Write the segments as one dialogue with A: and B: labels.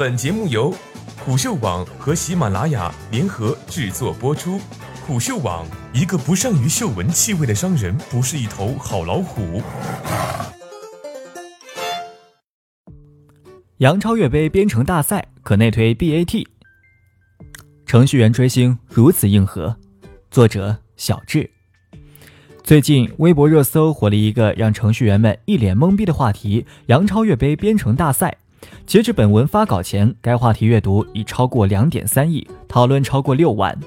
A: 本节目由虎嗅网和喜马拉雅联合制作播出。虎嗅网：一个不善于嗅闻气味的商人，不是一头好老虎。
B: 杨超越杯编程大赛可内推 BAT，程序员追星如此硬核。作者：小智。最近微博热搜火了一个让程序员们一脸懵逼的话题：杨超越杯编程大赛。截至本文发稿前，该话题阅读已超过两点三亿，讨论超过六万。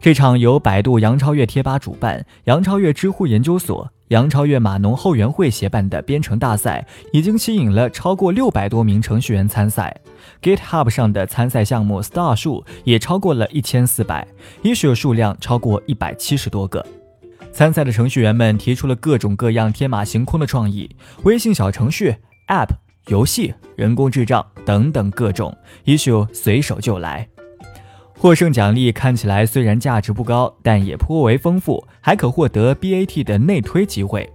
B: 这场由百度杨超越贴吧主办、杨超越知乎研究所、杨超越码农后援会协办的编程大赛，已经吸引了超过六百多名程序员参赛。GitHub 上的参赛项目 star 数也超过了一千四百，issue 数量超过一百七十多个。参赛的程序员们提出了各种各样天马行空的创意，微信小程序、App。游戏、人工智障等等各种 issue 随手就来。获胜奖励看起来虽然价值不高，但也颇为丰富，还可获得 BAT 的内推机会。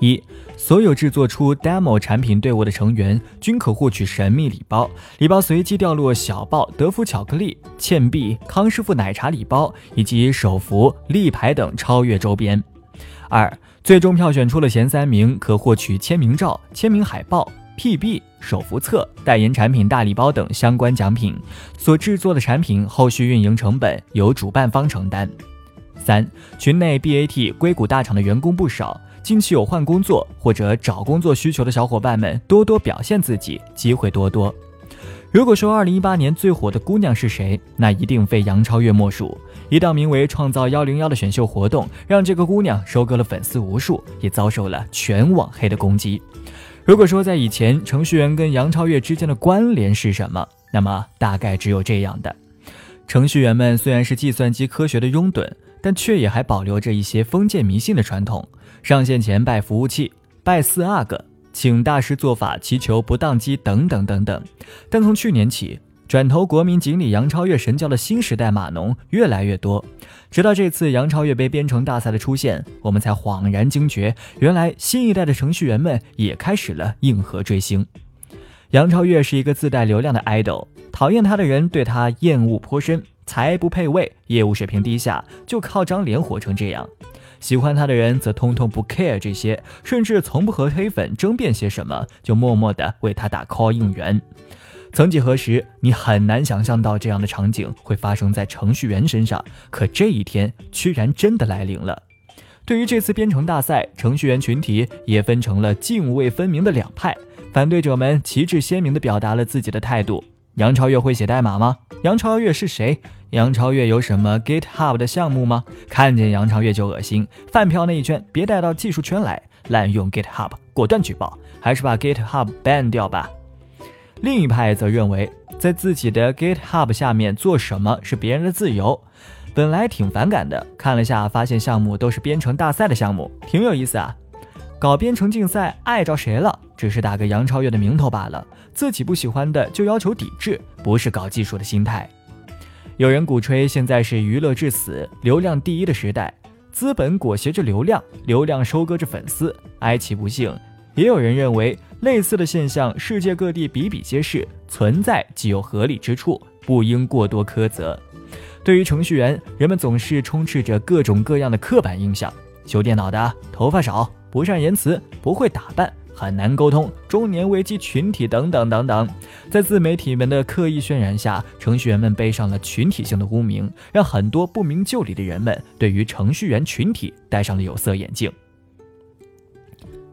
B: 一、所有制作出 demo 产品队伍的成员均可获取神秘礼包，礼包随机掉落小报、德芙巧克力、倩碧、康师傅奶茶礼包以及手幅、立牌等超越周边。二、最终票选出了前三名，可获取签名照、签名海报。PB 手扶册、代言产品大礼包等相关奖品，所制作的产品后续运营成本由主办方承担。三群内 BAT 硅谷大厂的员工不少，近期有换工作或者找工作需求的小伙伴们，多多表现自己，机会多多。如果说二零一八年最火的姑娘是谁，那一定非杨超越莫属。一档名为《创造幺零幺》的选秀活动，让这个姑娘收割了粉丝无数，也遭受了全网黑的攻击。如果说在以前，程序员跟杨超越之间的关联是什么，那么大概只有这样的：程序员们虽然是计算机科学的拥趸，但却也还保留着一些封建迷信的传统，上线前拜服务器、拜四阿哥、请大师做法、祈求不宕机等等等等。但从去年起，转投国民锦鲤杨超越神教的新时代码农越来越多，直到这次杨超越杯编程大赛的出现，我们才恍然惊觉，原来新一代的程序员们也开始了硬核追星。杨超越是一个自带流量的 idol，讨厌他的人对他厌恶颇深，才不配位，业务水平低下，就靠张脸火成这样；喜欢他的人则通通不 care 这些，甚至从不和黑粉争辩些什么，就默默的为他打 call 应援。曾几何时，你很难想象到这样的场景会发生在程序员身上，可这一天居然真的来临了。对于这次编程大赛，程序员群体也分成了泾渭分明的两派。反对者们旗帜鲜明地表达了自己的态度：杨超越会写代码吗？杨超越是谁？杨超越有什么 GitHub 的项目吗？看见杨超越就恶心。饭票那一圈别带到技术圈来，滥用 GitHub，果断举报，还是把 GitHub ban 掉吧。另一派则认为，在自己的 GitHub 下面做什么是别人的自由。本来挺反感的，看了下，发现项目都是编程大赛的项目，挺有意思啊。搞编程竞赛碍着谁了？只是打个杨超越的名头罢了。自己不喜欢的就要求抵制，不是搞技术的心态。有人鼓吹现在是娱乐至死、流量第一的时代，资本裹挟着流量，流量收割着粉丝，哀其不幸。也有人认为。类似的现象，世界各地比比皆是，存在即有合理之处，不应过多苛责。对于程序员，人们总是充斥着各种各样的刻板印象：修电脑的头发少，不善言辞，不会打扮，很难沟通，中年危机群体等等等等。在自媒体们的刻意渲染下，程序员们背上了群体性的污名，让很多不明就里的人们对于程序员群体戴上了有色眼镜。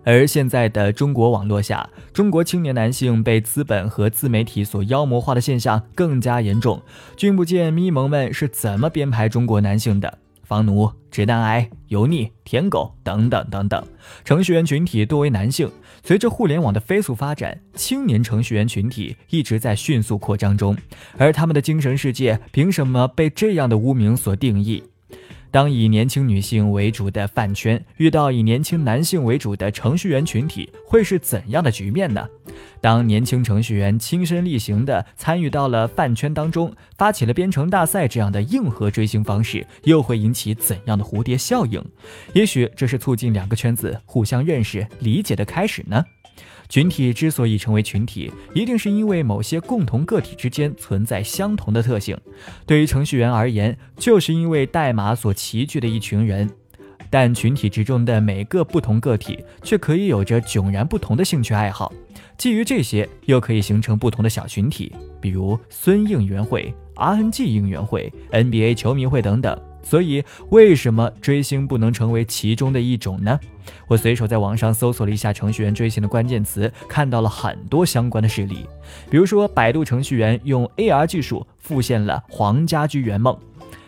B: 而现在的中国网络下，中国青年男性被资本和自媒体所妖魔化的现象更加严重。君不见咪蒙们是怎么编排中国男性的？房奴、直男癌、油腻、舔狗等等等等。程序员群体多为男性，随着互联网的飞速发展，青年程序员群体一直在迅速扩张中。而他们的精神世界凭什么被这样的污名所定义？当以年轻女性为主的饭圈遇到以年轻男性为主的程序员群体，会是怎样的局面呢？当年轻程序员亲身力行地参与到了饭圈当中，发起了编程大赛这样的硬核追星方式，又会引起怎样的蝴蝶效应？也许这是促进两个圈子互相认识、理解的开始呢？群体之所以成为群体，一定是因为某些共同个体之间存在相同的特性。对于程序员而言，就是因为代码所齐聚的一群人。但群体之中的每个不同个体，却可以有着迥然不同的兴趣爱好。基于这些，又可以形成不同的小群体，比如孙应援会、RNG 应援会、NBA 球迷会等等。所以，为什么追星不能成为其中的一种呢？我随手在网上搜索了一下程序员追星的关键词，看到了很多相关的事例。比如说，百度程序员用 AR 技术复现了黄家驹圆梦；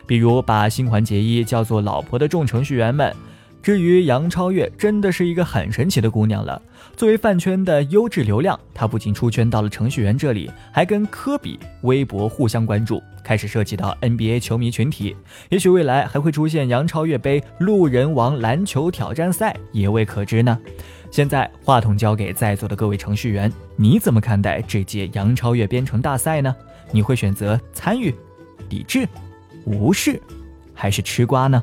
B: 比如把新垣结衣叫做老婆的众程序员们。至于杨超越，真的是一个很神奇的姑娘了。作为饭圈的优质流量，她不仅出圈到了程序员这里，还跟科比、微博互相关注，开始涉及到 NBA 球迷群体。也许未来还会出现杨超越杯路人王篮球挑战赛，也未可知呢。现在话筒交给在座的各位程序员，你怎么看待这届杨超越编程大赛呢？你会选择参与、抵制、无视，还是吃瓜呢？